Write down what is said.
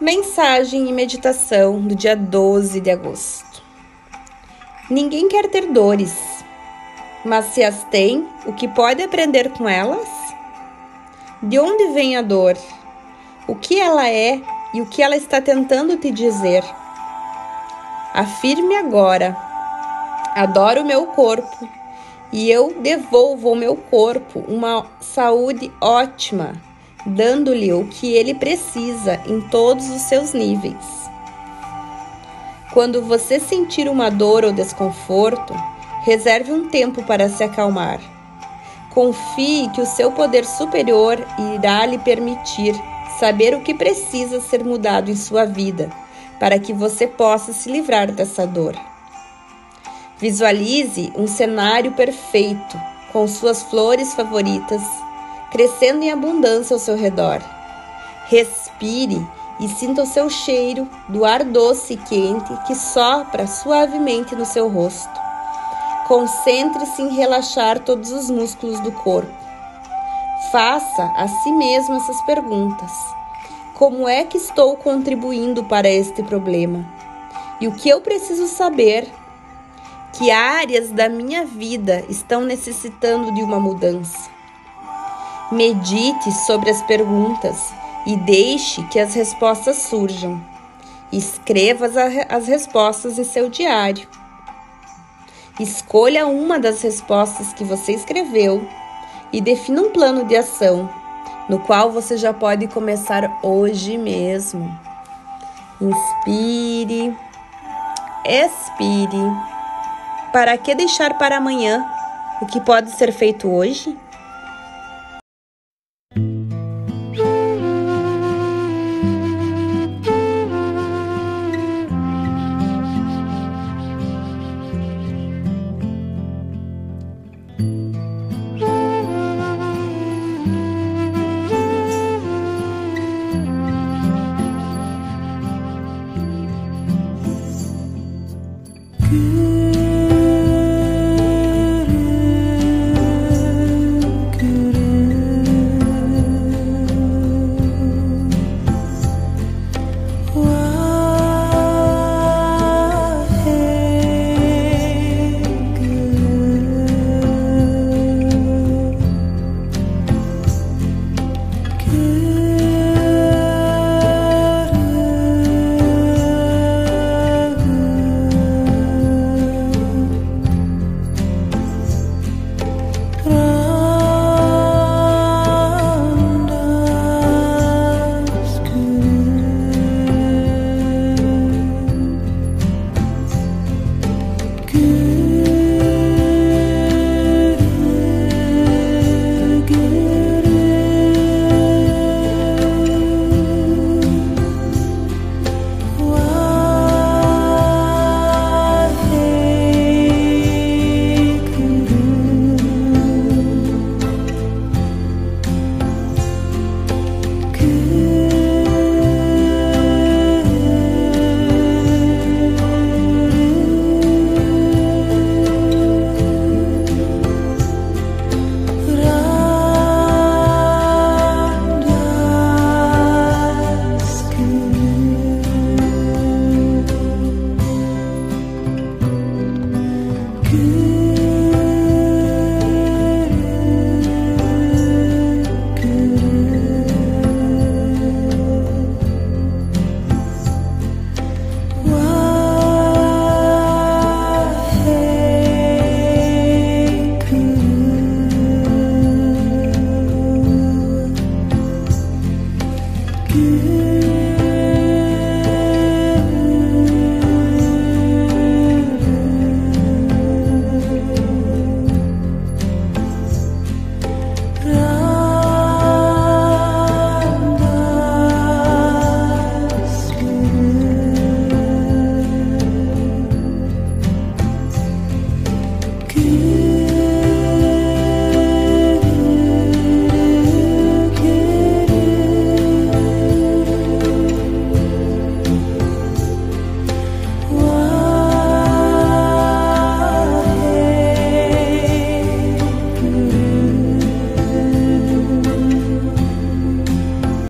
Mensagem e meditação do dia 12 de agosto. Ninguém quer ter dores, mas se as tem, o que pode aprender com elas? De onde vem a dor? O que ela é e o que ela está tentando te dizer? Afirme agora: adoro o meu corpo e eu devolvo ao meu corpo uma saúde ótima dando-lhe o que ele precisa em todos os seus níveis. Quando você sentir uma dor ou desconforto, reserve um tempo para se acalmar. Confie que o seu poder superior irá lhe permitir saber o que precisa ser mudado em sua vida para que você possa se livrar dessa dor. Visualize um cenário perfeito com suas flores favoritas crescendo em abundância ao seu redor. Respire e sinta o seu cheiro do ar doce e quente que sopra suavemente no seu rosto. Concentre-se em relaxar todos os músculos do corpo. Faça a si mesmo essas perguntas: Como é que estou contribuindo para este problema? E o que eu preciso saber? Que áreas da minha vida estão necessitando de uma mudança? Medite sobre as perguntas e deixe que as respostas surjam. Escreva as respostas em seu diário. Escolha uma das respostas que você escreveu e defina um plano de ação, no qual você já pode começar hoje mesmo. Inspire, expire. Para que deixar para amanhã o que pode ser feito hoje? You